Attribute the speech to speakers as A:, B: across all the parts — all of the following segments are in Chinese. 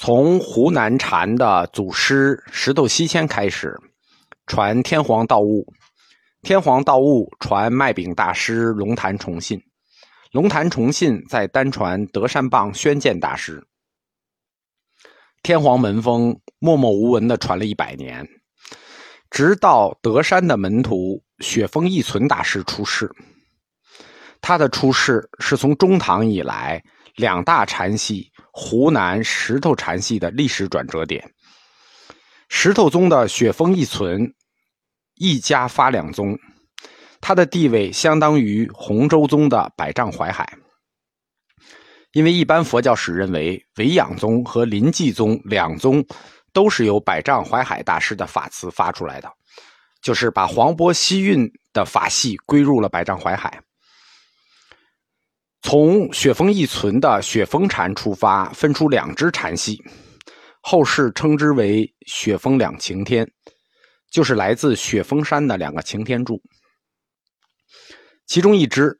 A: 从湖南禅的祖师石头西迁开始，传天皇道悟，天皇道悟传麦饼大师龙潭崇信，龙潭崇信再单传德山棒宣鉴大师。天皇门风默默无闻的传了一百年，直到德山的门徒雪峰义存大师出世。他的出世是从中唐以来两大禅系。湖南石头禅系的历史转折点，石头宗的雪峰一存，一家发两宗，他的地位相当于洪州宗的百丈怀海。因为一般佛教史认为，维养宗和临济宗两宗都是由百丈怀海大师的法慈发出来的，就是把黄波西运的法系归入了百丈怀海。从雪峰一存的雪峰禅出发，分出两支禅系，后世称之为雪峰两擎天，就是来自雪峰山的两个擎天柱。其中一支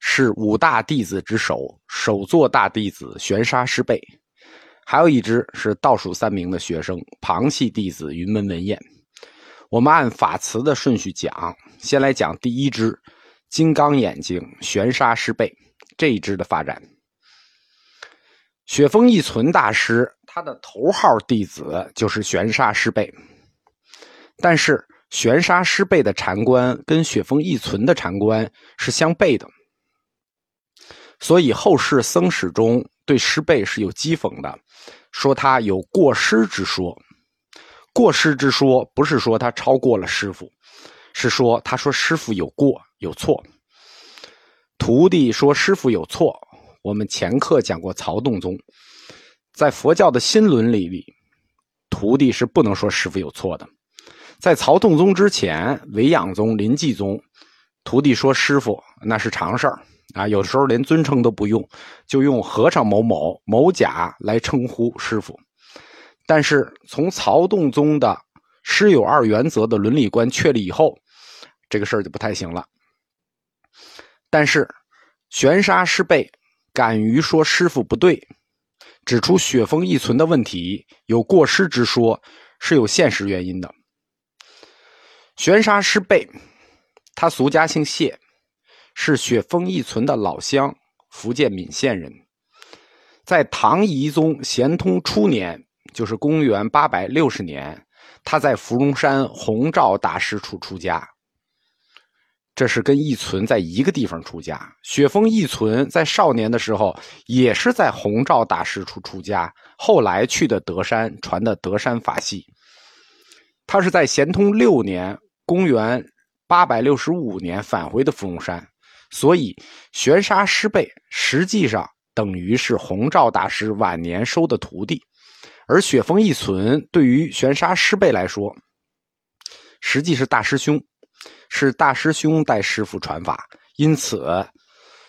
A: 是五大弟子之首，首座大弟子玄沙师辈；还有一支是倒数三名的学生，旁系弟子云门文彦。我们按法词的顺序讲，先来讲第一支金刚眼睛玄沙师辈。这一支的发展，雪峰一存大师他的头号弟子就是玄沙师辈，但是玄沙师辈的禅观跟雪峰一存的禅观是相悖的，所以后世僧史中对师辈是有讥讽的，说他有过失之说。过失之说不是说他超过了师傅，是说他说师傅有过有错。徒弟说：“师傅有错。”我们前课讲过曹洞宗，在佛教的新伦理里，徒弟是不能说师傅有错的。在曹洞宗之前，维养宗、临济宗，徒弟说师傅那是常事儿啊，有时候连尊称都不用，就用和尚某某某甲来称呼师傅。但是从曹洞宗的师有二原则的伦理观确立以后，这个事儿就不太行了。但是，玄沙师辈敢于说师傅不对，指出雪峰一存的问题有过失之说，是有现实原因的。玄沙师辈，他俗家姓谢，是雪峰一存的老乡，福建闽县人。在唐懿宗咸通初年，就是公元八百六十年，他在芙蓉山弘照大师处出家。这是跟义存在一个地方出家。雪峰义存在少年的时候也是在弘照大师处出家，后来去的德山传的德山法系。他是在咸通六年（公元865年）返回的芙蓉山，所以玄沙师辈实际上等于是弘照大师晚年收的徒弟，而雪峰义存对于玄沙师辈来说，实际是大师兄。是大师兄带师傅传法，因此，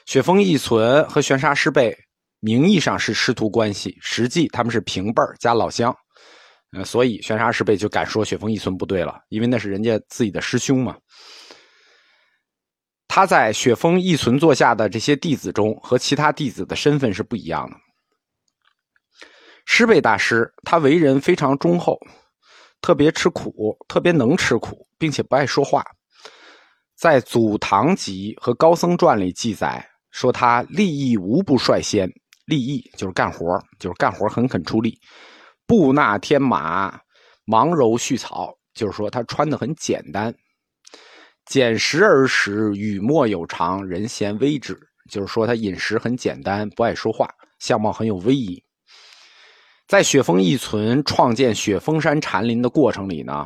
A: 雪峰一存和玄沙师辈名义上是师徒关系，实际他们是平辈儿加老乡，呃，所以玄沙师辈就敢说雪峰一存不对了，因为那是人家自己的师兄嘛。他在雪峰一存座下的这些弟子中，和其他弟子的身份是不一样的。师辈大师他为人非常忠厚，特别吃苦，特别能吃苦，并且不爱说话。在《祖堂集》和《高僧传》里记载说，他立意无不率先，立意就是干活，就是干活很肯出力。布纳天马，忙柔絮草，就是说他穿的很简单。俭食而食，语莫有常，人嫌微之，就是说他饮食很简单，不爱说话，相貌很有威仪。在雪峰一存创建雪峰山禅林的过程里呢。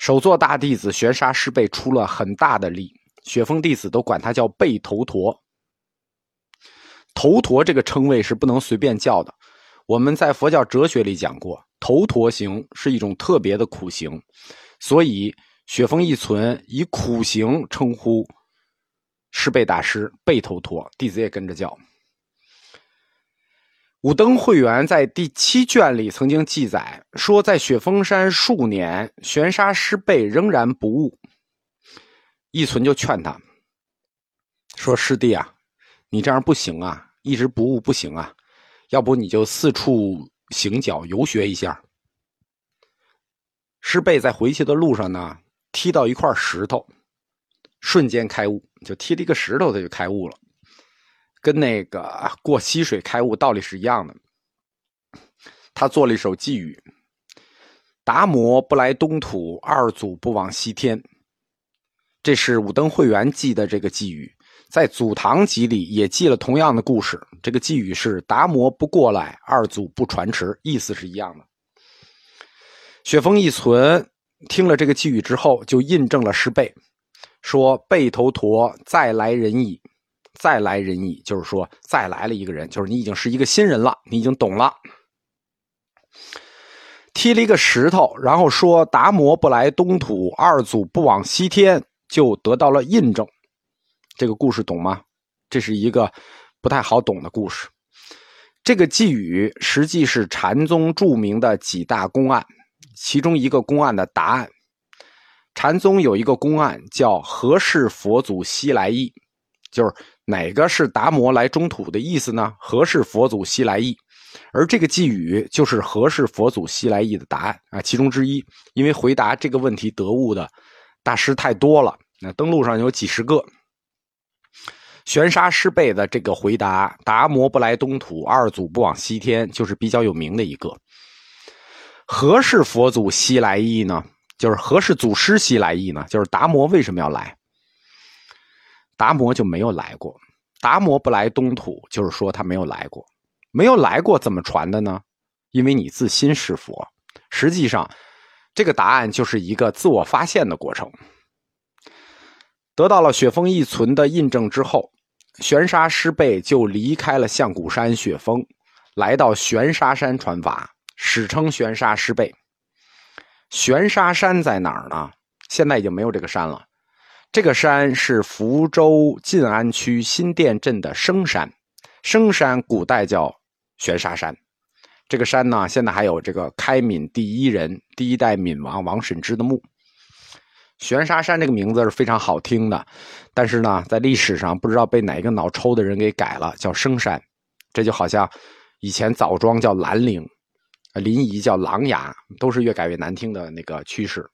A: 首座大弟子玄沙师辈出了很大的力，雪峰弟子都管他叫背头陀。头陀这个称谓是不能随便叫的。我们在佛教哲学里讲过，头陀行是一种特别的苦行，所以雪峰一存以苦行称呼师辈大师背头陀，弟子也跟着叫。武登会员在第七卷里曾经记载说，在雪峰山数年，玄沙师辈仍然不悟。一存就劝他说：“师弟啊，你这样不行啊，一直不悟不行啊，要不你就四处行脚游学一下。师贝在回去的路上呢，踢到一块石头，瞬间开悟，就踢了一个石头，他就开悟了，跟那个过溪水开悟道理是一样的。他做了一首寄语：“达摩不来东土，二祖不往西天。”这是《武登会员记》的这个寄语，在《祖堂集》里也记了同样的故事。这个寄语是“达摩不过来，二祖不传持”，意思是一样的。雪峰一存听了这个寄语之后，就印证了师贝说：“背头陀再来人矣，再来人矣。”就是说，再来了一个人，就是你已经是一个新人了，你已经懂了。踢了一个石头，然后说：“达摩不来东土，二祖不往西天。”就得到了印证，这个故事懂吗？这是一个不太好懂的故事。这个寄语实际是禅宗著名的几大公案，其中一个公案的答案。禅宗有一个公案叫“何是佛祖西来意”，就是哪个是达摩来中土的意思呢？“何是佛祖西来意”，而这个寄语就是“何是佛祖西来意”的答案啊，其中之一。因为回答这个问题得悟的。大师太多了，那登录上有几十个。玄沙师辈的这个回答：“达摩不来东土，二祖不往西天”，就是比较有名的一个。何是佛祖西来意呢？就是何是祖师西来意呢？就是达摩为什么要来？达摩就没有来过。达摩不来东土，就是说他没有来过。没有来过，怎么传的呢？因为你自心是佛，实际上。这个答案就是一个自我发现的过程。得到了雪峰一存的印证之后，玄沙师辈就离开了象谷山雪峰，来到玄沙山传法，史称玄沙师辈。玄沙山在哪儿呢？现在已经没有这个山了。这个山是福州晋安区新店镇的生山，生山古代叫玄沙山。这个山呢，现在还有这个开闽第一人、第一代闽王王审知的墓。玄沙山这个名字是非常好听的，但是呢，在历史上不知道被哪个脑抽的人给改了，叫生山。这就好像以前枣庄叫兰陵，临沂叫琅琊，都是越改越难听的那个趋势。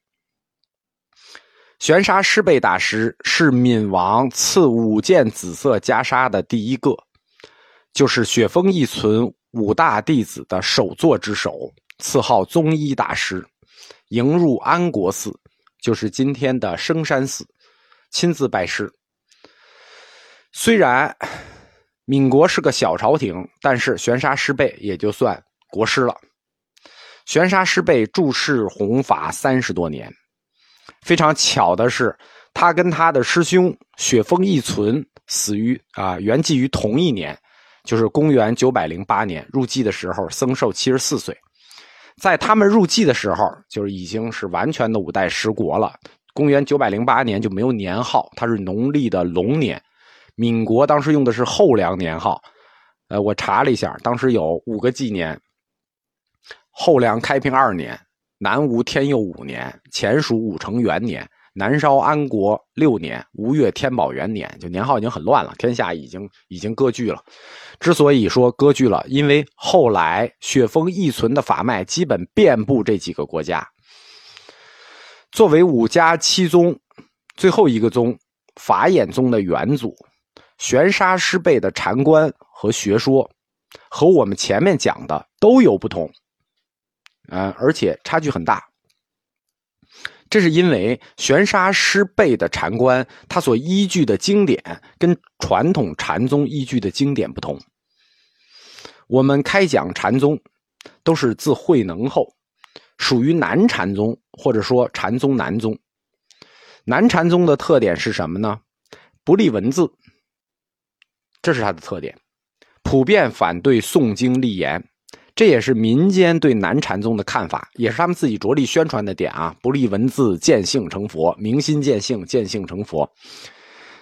A: 玄沙师贝大师是闽王赐五件紫色袈裟的第一个，就是雪峰一存。五大弟子的首座之首，赐号宗一大师，迎入安国寺，就是今天的生山寺，亲自拜师。虽然闽国是个小朝廷，但是玄沙师辈也就算国师了。玄沙师辈注释弘法三十多年，非常巧的是，他跟他的师兄雪峰一存死于啊，圆寂于同一年。就是公元九百零八年入寂的时候，僧寿七十四岁。在他们入寂的时候，就是已经是完全的五代十国了。公元九百零八年就没有年号，它是农历的龙年。闽国当时用的是后梁年号。呃，我查了一下，当时有五个纪年：后梁开平二年、南吴天佑五年、前蜀武成元年。南烧安国六年，吴越天宝元年，就年号已经很乱了，天下已经已经割据了。之所以说割据了，因为后来雪峰一存的法脉基本遍布这几个国家。作为五家七宗最后一个宗法眼宗的元祖，玄沙师辈的禅观和学说和我们前面讲的都有不同，呃，而且差距很大。这是因为玄沙师辈的禅观，他所依据的经典跟传统禅宗依据的经典不同。我们开讲禅宗，都是自慧能后，属于南禅宗，或者说禅宗南宗。南禅宗的特点是什么呢？不立文字，这是它的特点，普遍反对诵经立言。这也是民间对南禅宗的看法，也是他们自己着力宣传的点啊！不立文字，见性成佛，明心见性，见性成佛，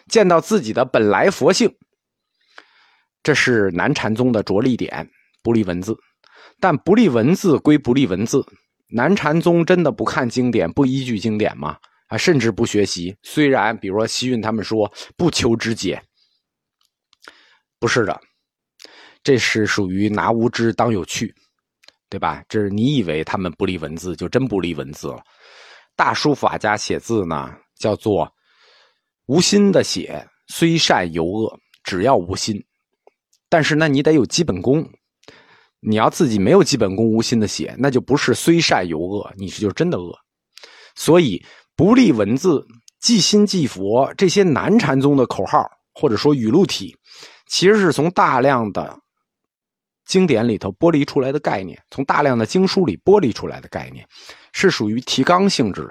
A: 见到自己的本来佛性，这是南禅宗的着力点。不立文字，但不立文字归不立文字，南禅宗真的不看经典，不依据经典吗？啊，甚至不学习。虽然，比如说西运他们说不求知解，不是的。这是属于拿无知当有趣，对吧？这是你以为他们不立文字，就真不立文字了。大书法家写字呢，叫做无心的写，虽善犹恶，只要无心。但是那你得有基本功，你要自己没有基本功，无心的写，那就不是虽善犹恶，你是就真的恶。所以不立文字。即心即佛这些南禅宗的口号或者说语录体，其实是从大量的经典里头剥离出来的概念，从大量的经书里剥离出来的概念，是属于提纲性质的，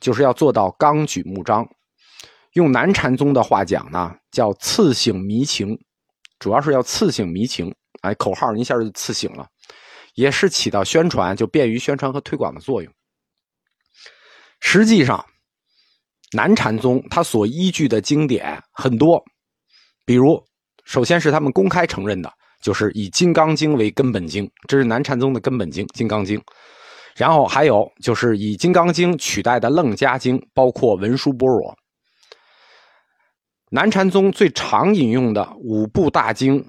A: 就是要做到纲举目张。用南禅宗的话讲呢，叫刺醒迷情，主要是要刺醒迷情。哎，口号一下就刺醒了，也是起到宣传就便于宣传和推广的作用。实际上。南禅宗他所依据的经典很多，比如，首先是他们公开承认的，就是以《金刚经》为根本经，这是南禅宗的根本经《金刚经》。然后还有就是以《金刚经》取代的《楞伽经》，包括《文殊般若》。南禅宗最常引用的五部大经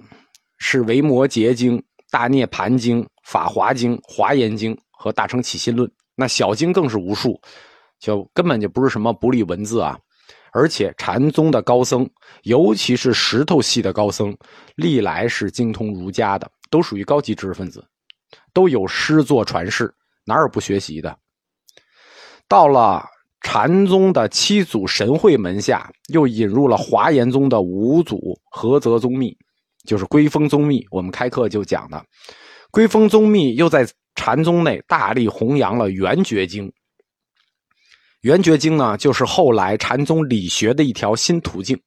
A: 是《维摩诘经》《大涅盘经》《法华经》《华严经》和《大乘起信论》，那小经更是无数。就根本就不是什么不立文字啊，而且禅宗的高僧，尤其是石头系的高僧，历来是精通儒家的，都属于高级知识分子，都有诗作传世，哪有不学习的？到了禅宗的七祖神会门下，又引入了华严宗的五祖菏泽宗密，就是归峰宗密。我们开课就讲的，归峰宗密又在禅宗内大力弘扬了圆觉经。圆觉经呢，就是后来禅宗理学的一条新途径。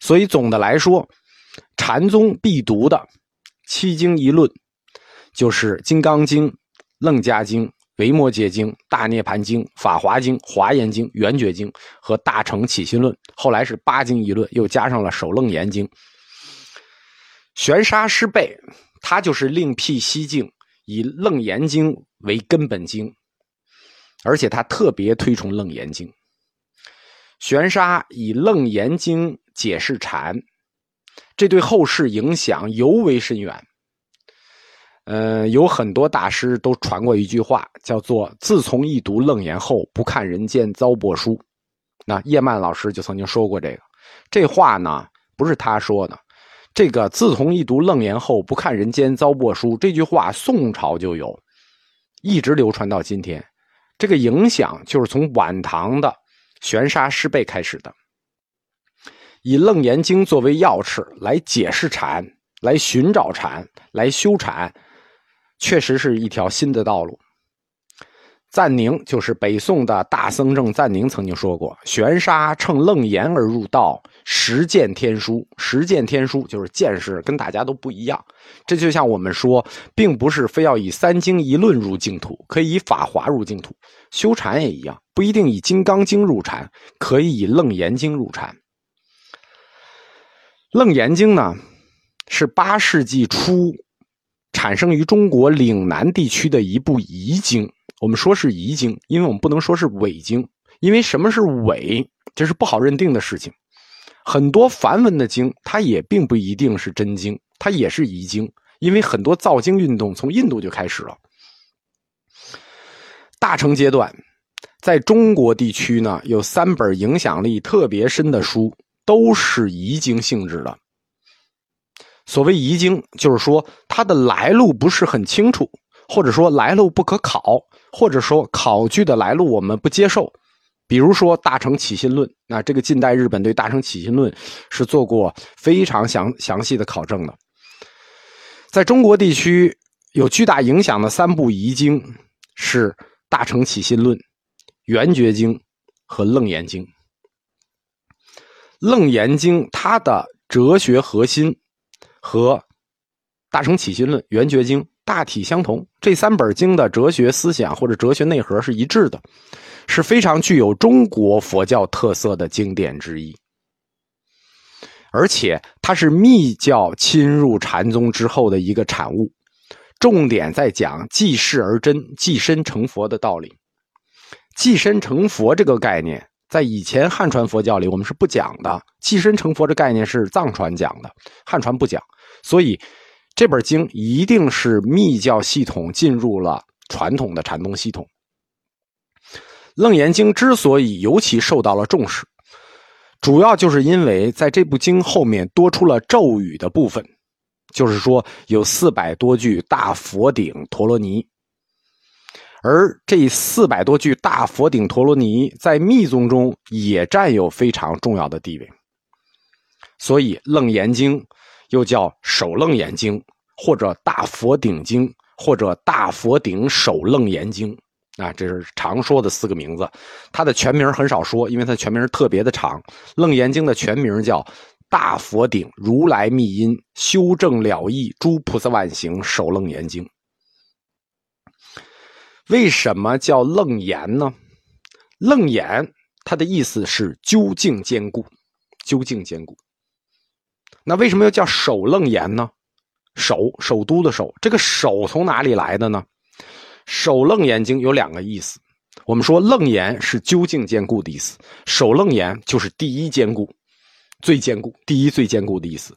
A: 所以总的来说，禅宗必读的七经一论，就是《金刚经》《楞伽经》《维摩诘经》《大涅盘经》《法华经》《华严经》《圆觉经》和《大乘起心论》。后来是八经一论，又加上了《首楞严经》。玄沙师备，他就是另辟蹊径，以《楞严经》为根本经。而且他特别推崇《楞严经》，玄沙以《楞严经》解释禅，这对后世影响尤为深远。呃，有很多大师都传过一句话，叫做“自从一读楞严后，不看人间糟粕书”。那叶曼老师就曾经说过这个，这话呢不是他说的，这个“自从一读楞严后，不看人间糟粕书”这句话，宋朝就有，一直流传到今天。这个影响就是从晚唐的玄沙师备开始的，以《楞严经》作为钥匙来解释禅，来寻找禅，来修禅，确实是一条新的道路。赞宁就是北宋的大僧正赞宁曾经说过：“玄沙乘楞严而入道，实见天书。实见天书就是见识跟大家都不一样。这就像我们说，并不是非要以三经一论入净土，可以以法华入净土。修禅也一样，不一定以金刚经入禅，可以以楞严经入禅。楞严经呢，是八世纪初产生于中国岭南地区的一部遗经。”我们说是遗经，因为我们不能说是伪经，因为什么是伪，这是不好认定的事情。很多梵文的经，它也并不一定是真经，它也是遗经，因为很多造经运动从印度就开始了。大乘阶段，在中国地区呢，有三本影响力特别深的书，都是遗经性质的。所谓遗经，就是说它的来路不是很清楚，或者说来路不可考。或者说考据的来路我们不接受，比如说《大乘起信论》，那这个近代日本对《大乘起信论》是做过非常详详细的考证的。在中国地区有巨大影响的三部遗经是《大乘起信论》《圆觉经》和《楞严经》。《楞严经》它的哲学核心和《大乘起信论》《圆觉经》。大体相同，这三本经的哲学思想或者哲学内核是一致的，是非常具有中国佛教特色的经典之一。而且它是密教侵入禅宗之后的一个产物，重点在讲济世而真、济身成佛的道理。济身成佛这个概念，在以前汉传佛教里我们是不讲的，寄身成佛这概念是藏传讲的，汉传不讲，所以。这本经一定是密教系统进入了传统的禅宗系统。《楞严经》之所以尤其受到了重视，主要就是因为在这部经后面多出了咒语的部分，就是说有四百多句大佛顶陀罗尼，而这四百多句大佛顶陀罗尼在密宗中也占有非常重要的地位，所以《楞严经》又叫《首楞严经》，或者《大佛顶经》，或者《大佛顶首楞严经》。啊，这是常说的四个名字，它的全名很少说，因为它全名特别的长。《楞严经》的全名叫《大佛顶如来密因修正了义诸菩萨万行首楞严经》。为什么叫楞严呢？楞严它的意思是究竟坚固，究竟坚固。那为什么要叫首楞严呢？首首都的首，这个首从哪里来的呢？首楞严经有两个意思，我们说楞严是究竟坚固的意思，首楞严就是第一坚固、最坚固、第一最坚固的意思。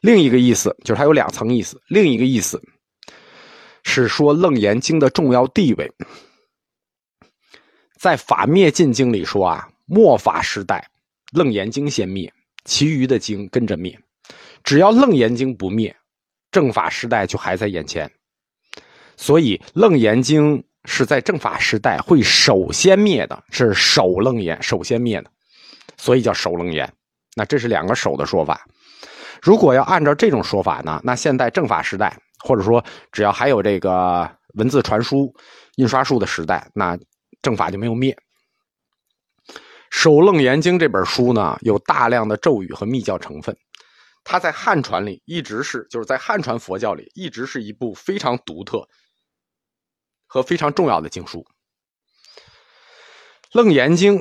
A: 另一个意思就是它有两层意思，另一个意思是说楞严经的重要地位。在法灭尽经里说啊，末法时代楞严经先灭，其余的经跟着灭，只要楞严经不灭，正法时代就还在眼前。所以，《楞严经》是在正法时代会首先灭的，是首楞严首先灭的，所以叫首楞严。那这是两个首的说法。如果要按照这种说法呢，那现在正法时代，或者说只要还有这个文字传输、印刷术的时代，那正法就没有灭。《首楞严经》这本书呢，有大量的咒语和密教成分，它在汉传里一直是，就是在汉传佛教里一直是一部非常独特。和非常重要的经书，《楞严经》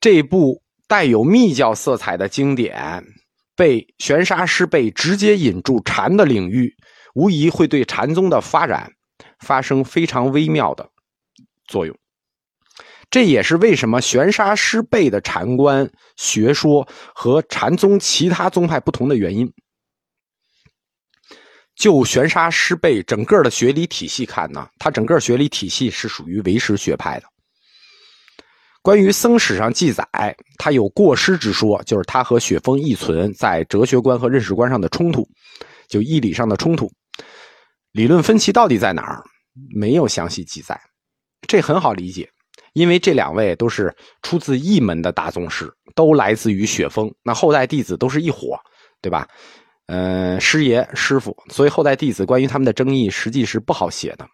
A: 这部带有密教色彩的经典，被玄沙师辈直接引入禅的领域，无疑会对禅宗的发展发生非常微妙的作用。这也是为什么玄沙师辈的禅观学说和禅宗其他宗派不同的原因。就玄沙师辈整个的学理体系看呢，他整个学理体系是属于唯识学派的。关于僧史上记载，他有过失之说，就是他和雪峰义存在哲学观和认识观上的冲突，就义理上的冲突，理论分歧到底在哪儿？没有详细记载。这很好理解，因为这两位都是出自一门的大宗师，都来自于雪峰，那后代弟子都是一伙，对吧？嗯，师爷、师傅，所以后代弟子关于他们的争议实际是不好写的。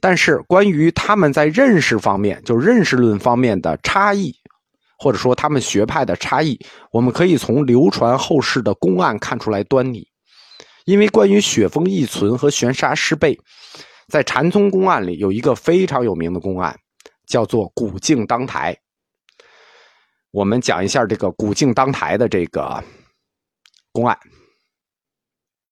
A: 但是关于他们在认识方面，就认识论方面的差异，或者说他们学派的差异，我们可以从流传后世的公案看出来端倪。因为关于雪峰义存和悬沙师备，在禅宗公案里有一个非常有名的公案，叫做古镜当台。我们讲一下这个古镜当台的这个。公案。